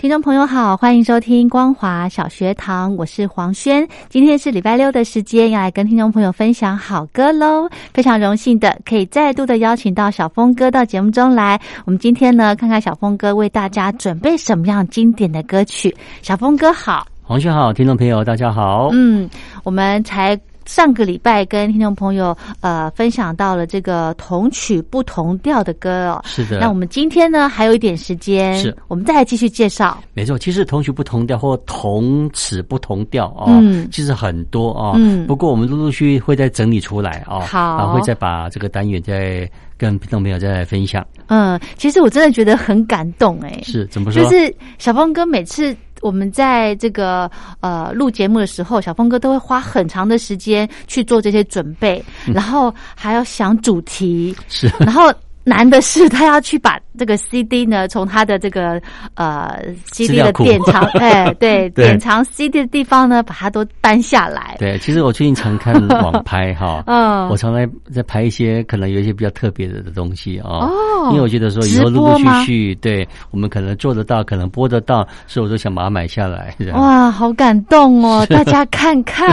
听众朋友好，欢迎收听光华小学堂，我是黄轩。今天是礼拜六的时间，要来跟听众朋友分享好歌喽。非常荣幸的可以再度的邀请到小峰哥到节目中来。我们今天呢，看看小峰哥为大家准备什么样经典的歌曲。小峰哥好，黄轩好，听众朋友大家好。嗯，我们才。上个礼拜跟听众朋友呃分享到了这个同曲不同调的歌哦，是的。那我们今天呢还有一点时间，是，我们再来继续介绍。没错，其实同曲不同调或同词不同调啊，其实很多啊。嗯。不过我们陆陆续续会再整理出来啊，好，然后会再把这个单元再跟听众朋友再来分享。嗯，其实我真的觉得很感动哎，是怎么说？就是小峰哥每次。我们在这个呃录节目的时候，小峰哥都会花很长的时间去做这些准备，然后还要想主题，是，然后。难的是，他要去把这个 CD 呢，从他的这个呃 CD 的典藏，哎，对，典藏 CD 的地方呢，把它都搬下来。对，其实我最近常看网拍哈，嗯，我常在在拍一些可能有一些比较特别的的东西啊，哦，因为我觉得说以后陆陆续续，对我们可能做得到，可能播得到，所以我都想把它买下来。哇，好感动哦！大家看看，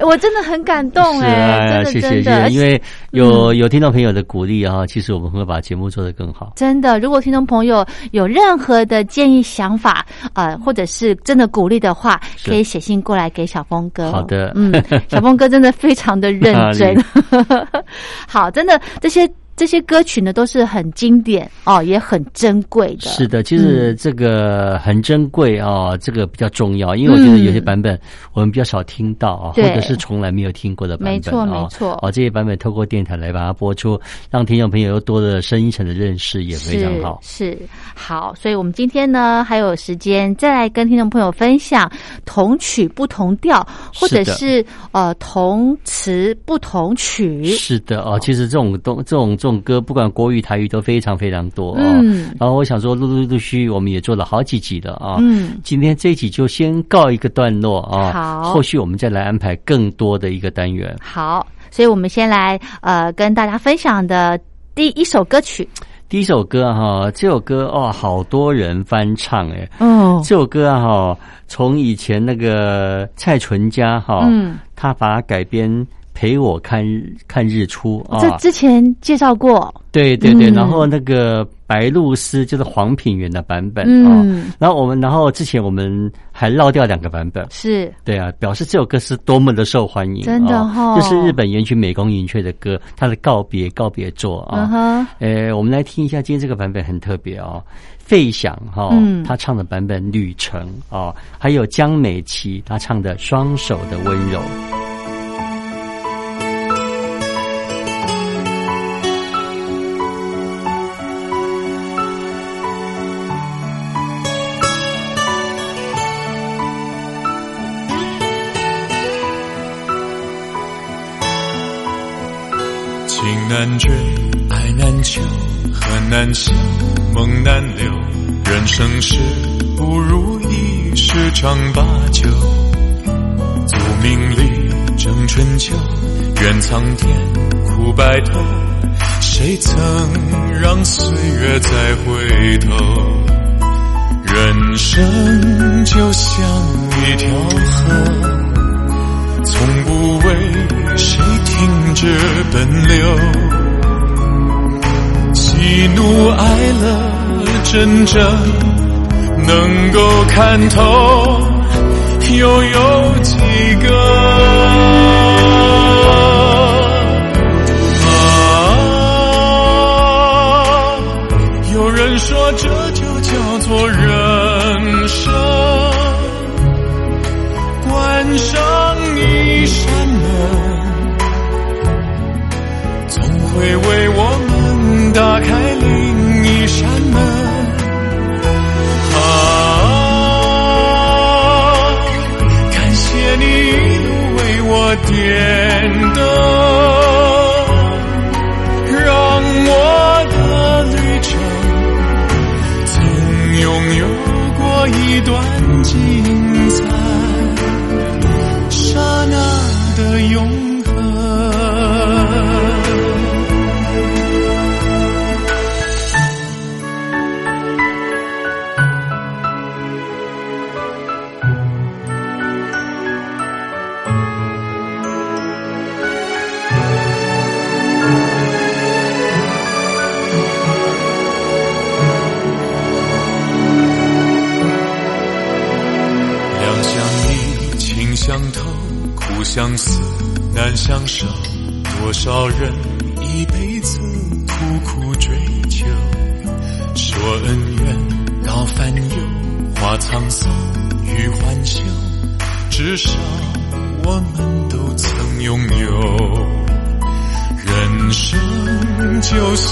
我真的很感动哎，谢谢谢谢，因为有有听众朋友的鼓励。啊，其实我们会把节目做得更好。真的，如果听众朋友有任何的建议、想法，呃，或者是真的鼓励的话，可以写信过来给小峰哥。好的，嗯，小峰哥真的非常的认真。好，真的这些。这些歌曲呢都是很经典哦，也很珍贵的。是的，其实这个很珍贵哦，这个比较重要，因为我觉得有些版本我们比较少听到啊，或者是从来没有听过的版本。没错，没错。哦，这些版本透过电台来把它播出，让听众朋友又多了深一层的认识，也非常好。是好，所以我们今天呢还有时间再来跟听众朋友分享同曲不同调，或者是呃同词不同曲。是的哦，其实这种东这种。这种歌不管国语台语都非常非常多啊，然后我想说陆陆陆续我们也做了好几集了啊，嗯，今天这一集就先告一个段落啊，好，后续我们再来安排更多的一个单元。好，所以我们先来呃跟大家分享的第一首歌曲，第一首歌哈，这首歌哦，好多人翻唱哎，哦，这首歌哈，从以前那个蔡淳佳哈，嗯，他把它改编。陪我看看日出啊！这之前介绍过。对对对，然后那个白露丝就是黄品源的版本啊。然后我们，然后之前我们还绕掉两个版本。是。对啊，表示这首歌是多么的受欢迎。真的哈。就是日本原曲美宫云雀的歌，他的告别告别作啊。哈。呃，我们来听一下，今天这个版本很特别哦。费翔哈，他唱的版本《旅程》啊，还有江美琪他唱的《双手的温柔》。难追，爱难求，恨难消，梦难留。人生事不如意十常八九。宿命里争春秋，愿苍天苦白头。谁曾让岁月再回头？人生就像一条河。从不为谁停止奔流，喜怒哀乐真正能够看透，又有几个？打开另一扇门，啊，感谢你一路为我点灯，让我的旅程曾拥有过一段经历。就像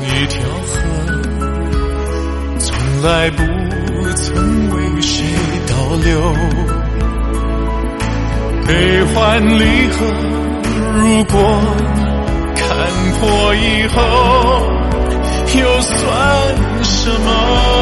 一条河，从来不曾为谁倒流。悲欢离合，如果看破以后，又算什么？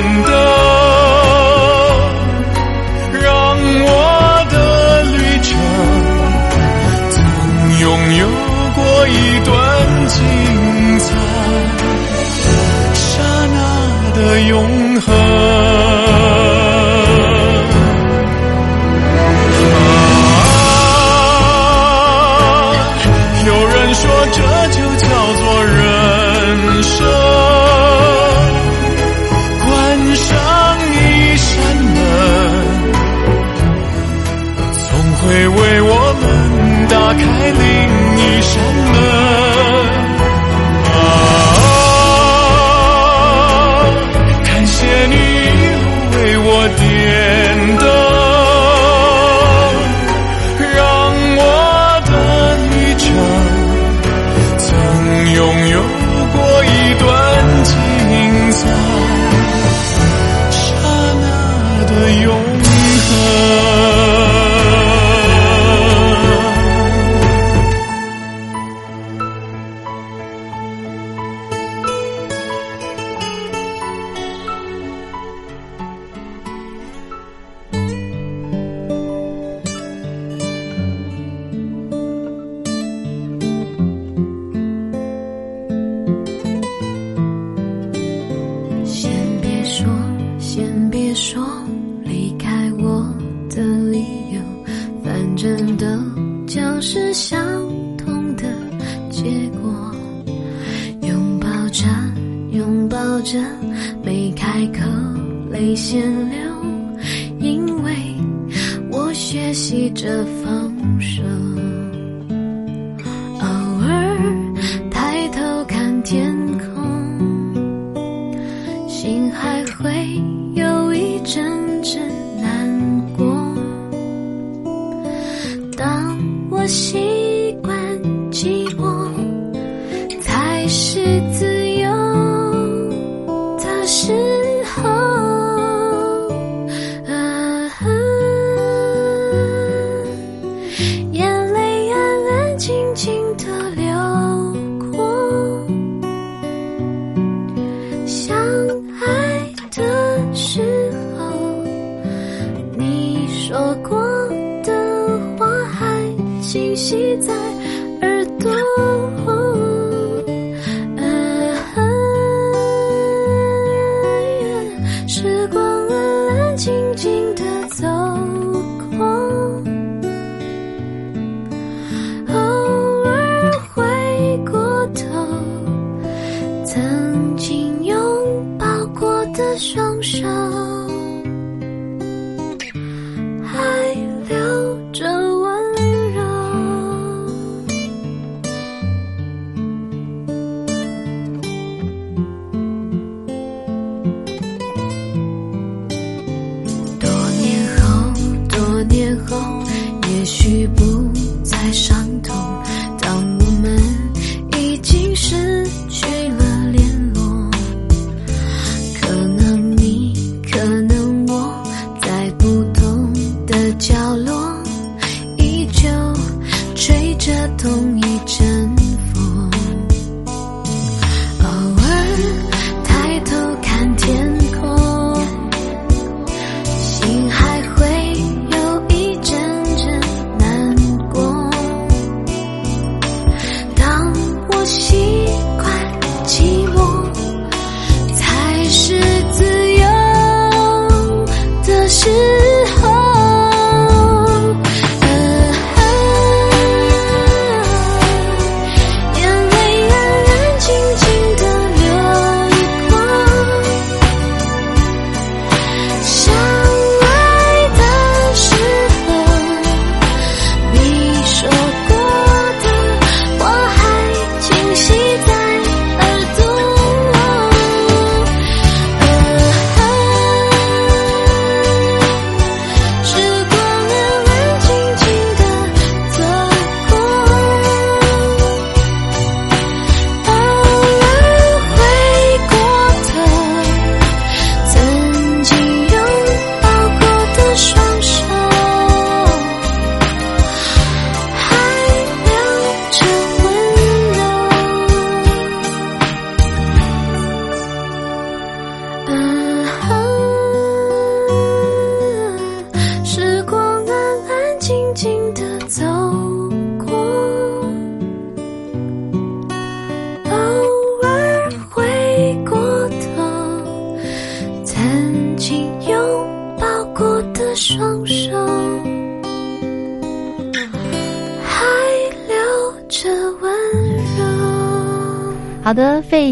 点灯，还会有一阵阵曾经拥抱过的双手。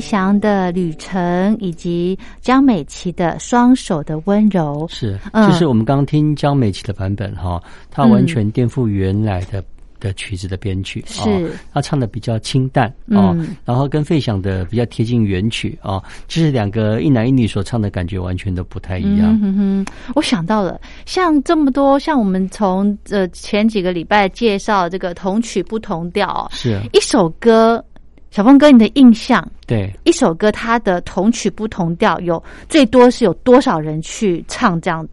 翔的旅程以及江美琪的双手的温柔。是，就是我们刚听江美琪的版本哈，她完全颠覆原来的的曲子的编曲，是，他唱的比较清淡哦，然后跟费翔的比较贴近原曲啊，就是两个一男一女所唱的感觉完全都不太一样。嗯哼，我想到了，像这么多，像我们从呃前几个礼拜介绍这个同曲不同调，是。一首歌。小峰哥，你的印象？对，一首歌它的同曲不同调，有最多是有多少人去唱这样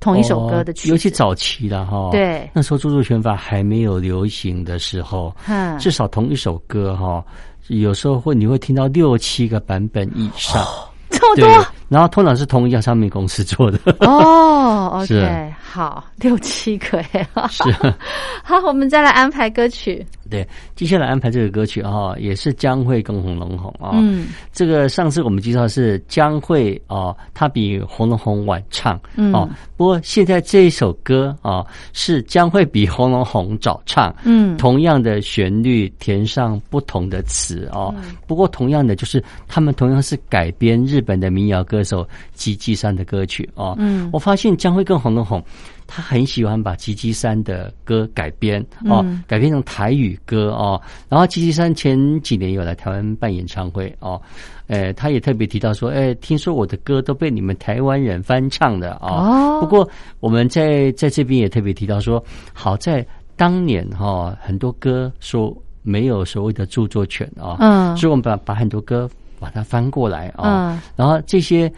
同一首歌的曲？尤其早期的哈，对，那时候著作权法还没有流行的时候，嗯，至少同一首歌哈，有时候会你会听到六七个版本以上，这么多。然后通常是同一家唱片公司做的哦。OK，好，六七个耶，是。好，我们再来安排歌曲。对，接下来安排这个歌曲啊，也是江蕙跟红龙红啊。嗯，这个上次我们介绍是江蕙啊，她比红龙红晚唱。嗯，哦，不过现在这一首歌啊，是江蕙比红龙红早唱。嗯，同样的旋律填上不同的词哦。不过同样的就是他们同样是改编日本的民谣歌手吉吉山的歌曲哦。嗯，我发现江蕙跟红龙红。他很喜欢把吉吉山的歌改编哦，改编成台语歌哦。然后吉吉山前几年有来台湾办演唱会哦，呃，他也特别提到说，哎，听说我的歌都被你们台湾人翻唱的哦。不过我们在在这边也特别提到说，好在当年哈，很多歌说没有所谓的著作权啊，嗯，所以我们把把很多歌把它翻过来啊，然后这些。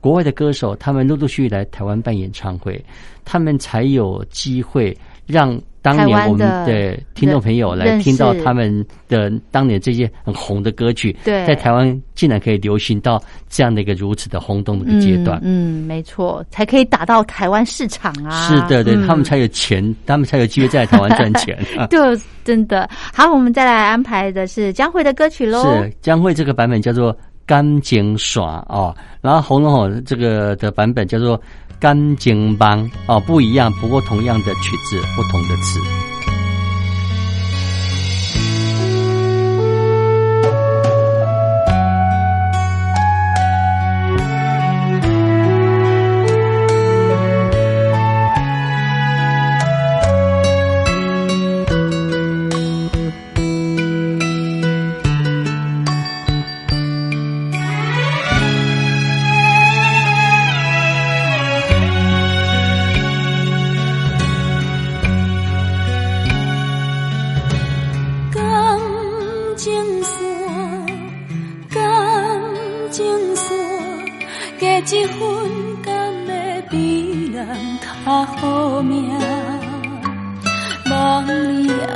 国外的歌手，他们陆陆续续来台湾办演唱会，他们才有机会让当年我们的听众朋友来听到他们的当年这些很红的歌曲，在台湾竟然可以流行到这样的一个如此的轰动的一个阶段。嗯，没错，才可以打到台湾市场啊！是的，对他们才有钱，他们才有机会在台湾赚钱。对，真的好，我们再来安排的是江蕙的歌曲喽。是江蕙这个版本叫做。干净耍啊，然后红楼梦这个的版本叫做干净帮啊，不一样，不过同样的曲子，不同的词。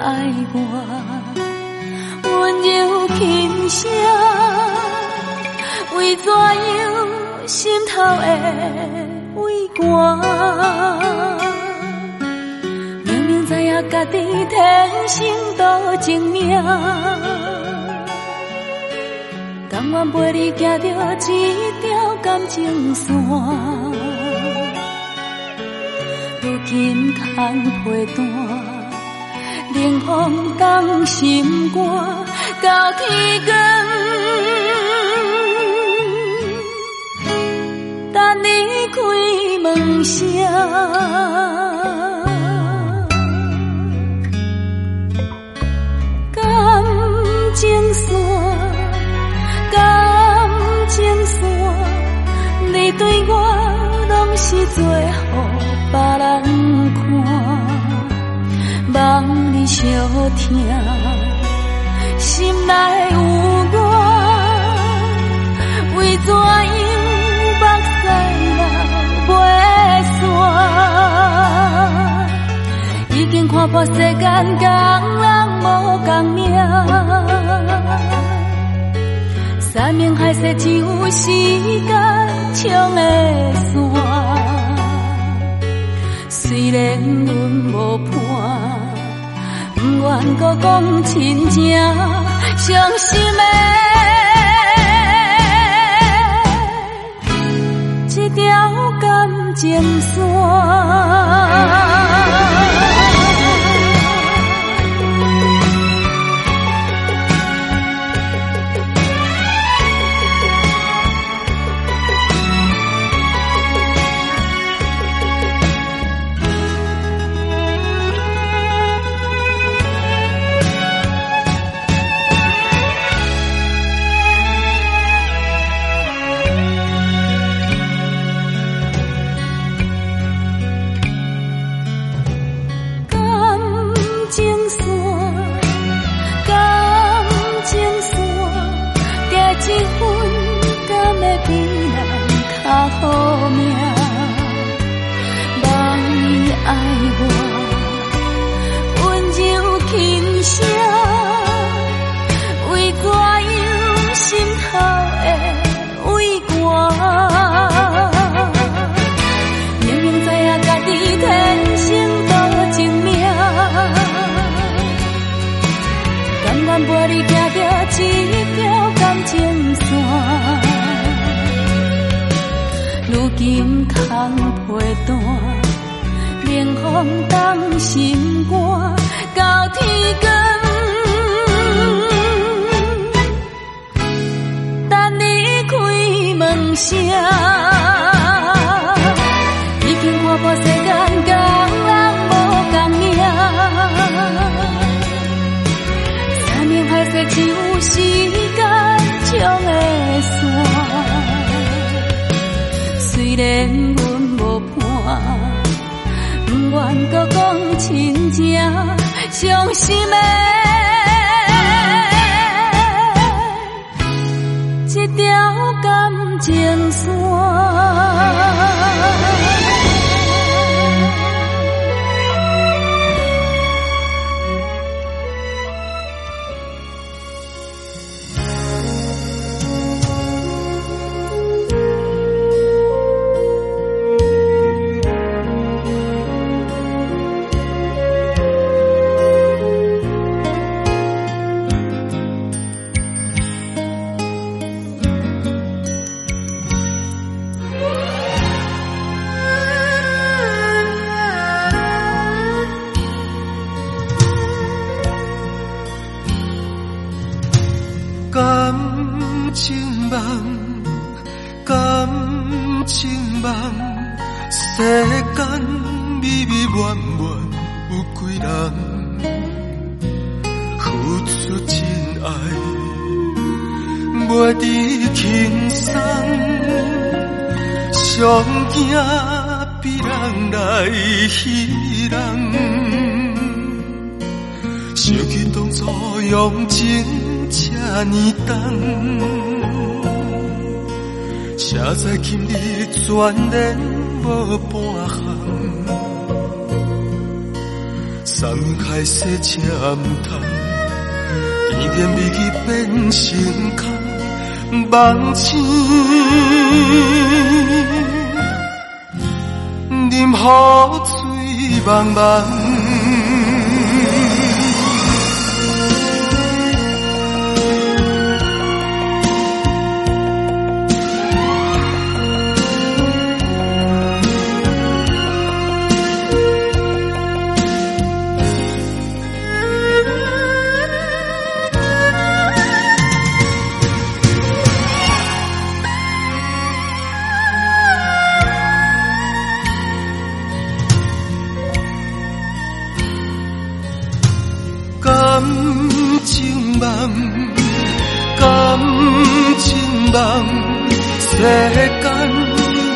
爱我，温柔轻声，为怎样心头会畏寒？明明知影家己天生多情命，甘愿陪你行着一条感情线。如今空陪单，冷风冻心肝，到天光，等你开门声。感情线，感情线，你对我拢是最好。别人望你相听，心内有我，为怎样目屎流袂散？已经看破世间共人无共命，山盟海誓只有时间冲的散。虽然阮无，愿搁讲亲情，伤心的这条感情线。金通陪伴，冷风冻心肝到天光。等你开门声。搁讲亲情，伤心的一条感情线。想起当初用情这呢重，谁知今日全然无半项。三五开舌，遮通甜言蜜语，变成空梦醒，任雨水茫茫。感情梦世间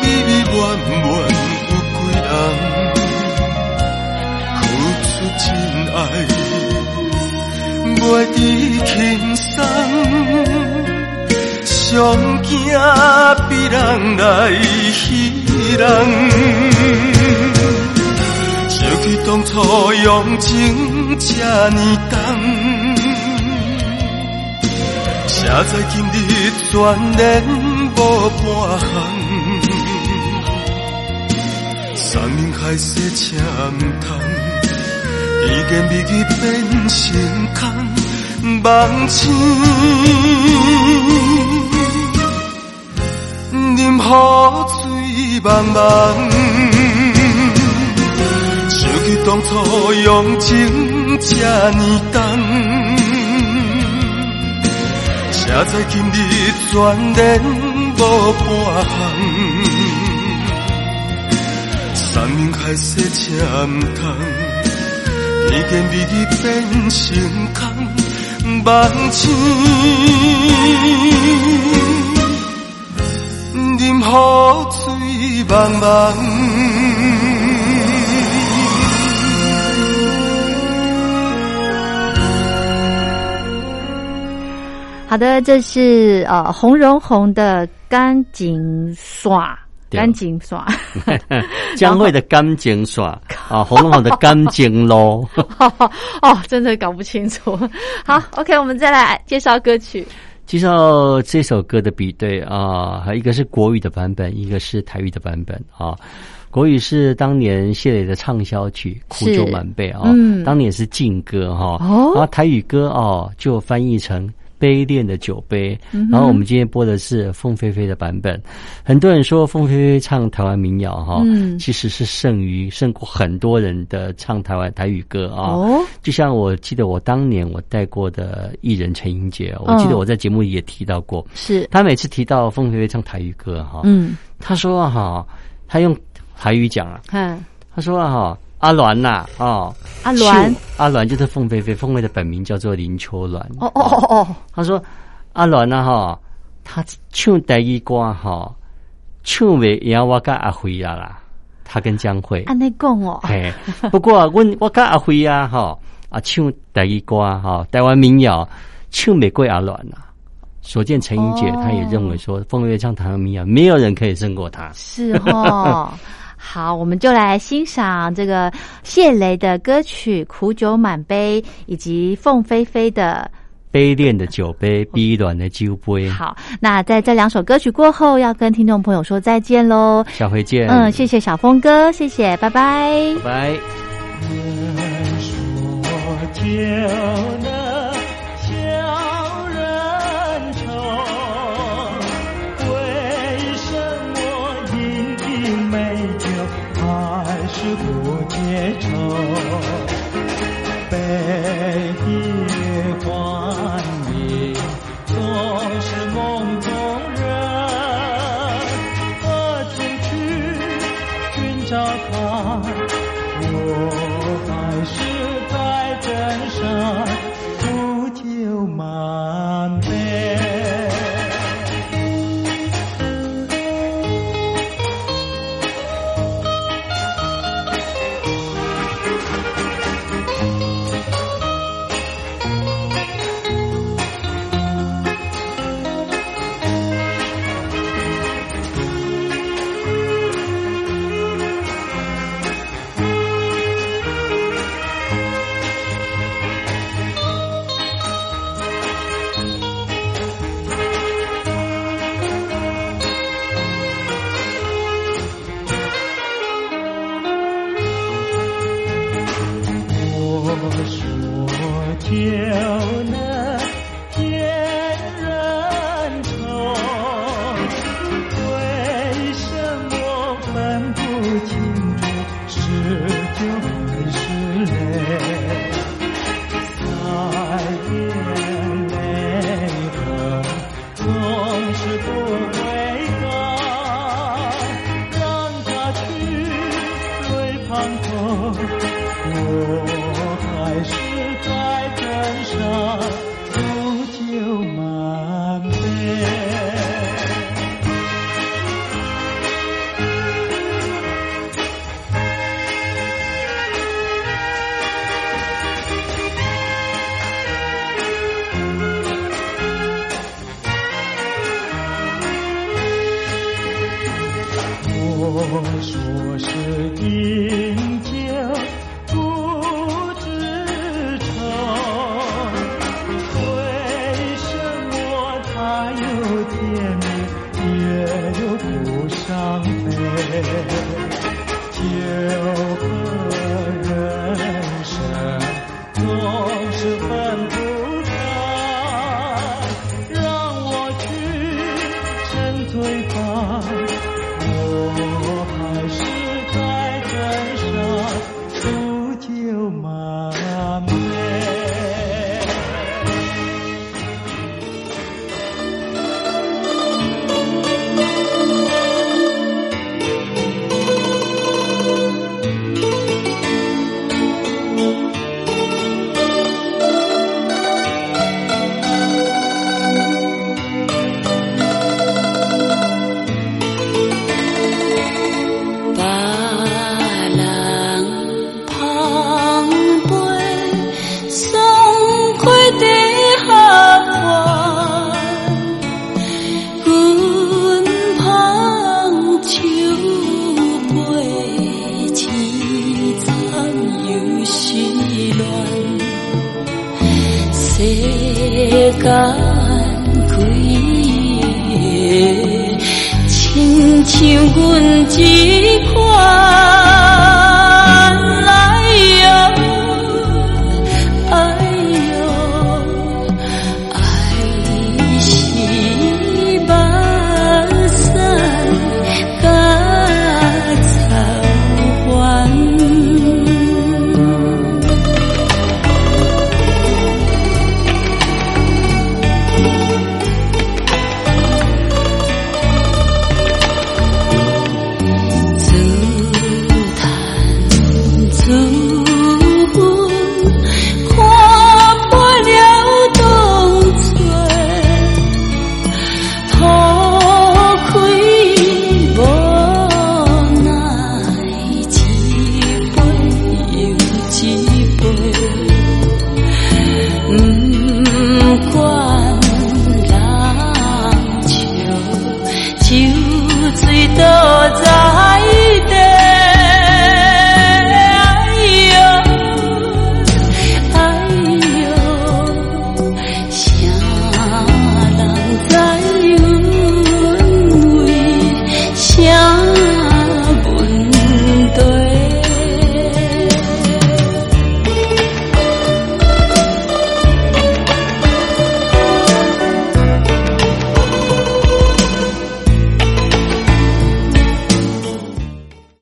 美美满满有几人付出真爱，袂知轻松，上惊别人来戏人。想起当初用情这呢重，写在心里全然。无半项，生命海誓车唔通，甜言蜜语变成空，梦醒，任雨水茫茫，想起当初用情这呢重，写在心里全然。无半项，生命海誓车唔通，甜言蜜语变成空，梦醒，任雨水茫茫。好的，这是呃红荣红的干净耍，干净耍，江惠的干净耍啊，红荣红的干净喽。哦，真的搞不清楚。好，OK，我们再来介绍歌曲。介绍这首歌的比对啊，还一个是国语的版本，一个是台语的版本啊。国语是当年谢磊的畅销曲《苦酒满杯》啊，当年是劲歌哈。然后台语歌哦，就翻译成。杯恋的酒杯，然后我们今天播的是凤飞飞的版本。很多人说凤飞飞唱台湾民谣哈，其实是胜于胜过很多人的唱台湾台语歌啊。哦，就像我记得我当年我带过的艺人陈英杰，我记得我在节目里也提到过，是他每次提到凤飞飞唱台语歌哈，嗯，他说哈，他用台语讲啊，嗯，他说哈。阿鸾呐，哦，阿鸾，阿鸾就是凤飞飞，凤飞的本名叫做林秋鸾。哦哦哦哦，他说阿鸾呐，哈，他唱第一歌哈，唱袂赢我跟阿辉啊啦，他跟江辉。安尼讲哦，嘿，不过我我跟阿辉啊，哈，啊唱第一歌哈，台湾民谣唱袂过阿鸾呐。所见陈英姐，她也认为说，凤飞飞唱台湾民谣，没有人可以胜过他。是哈。好，我们就来欣赏这个谢雷的歌曲《苦酒满杯》，以及凤飞飞的《杯恋的酒杯》《逼暖的酒杯》。好，那在这两首歌曲过后，要跟听众朋友说再见喽。下回见。嗯，谢谢小峰哥，谢谢，拜拜。拜拜。甜蜜，也有不伤悲。酒和人生，总是。sungguh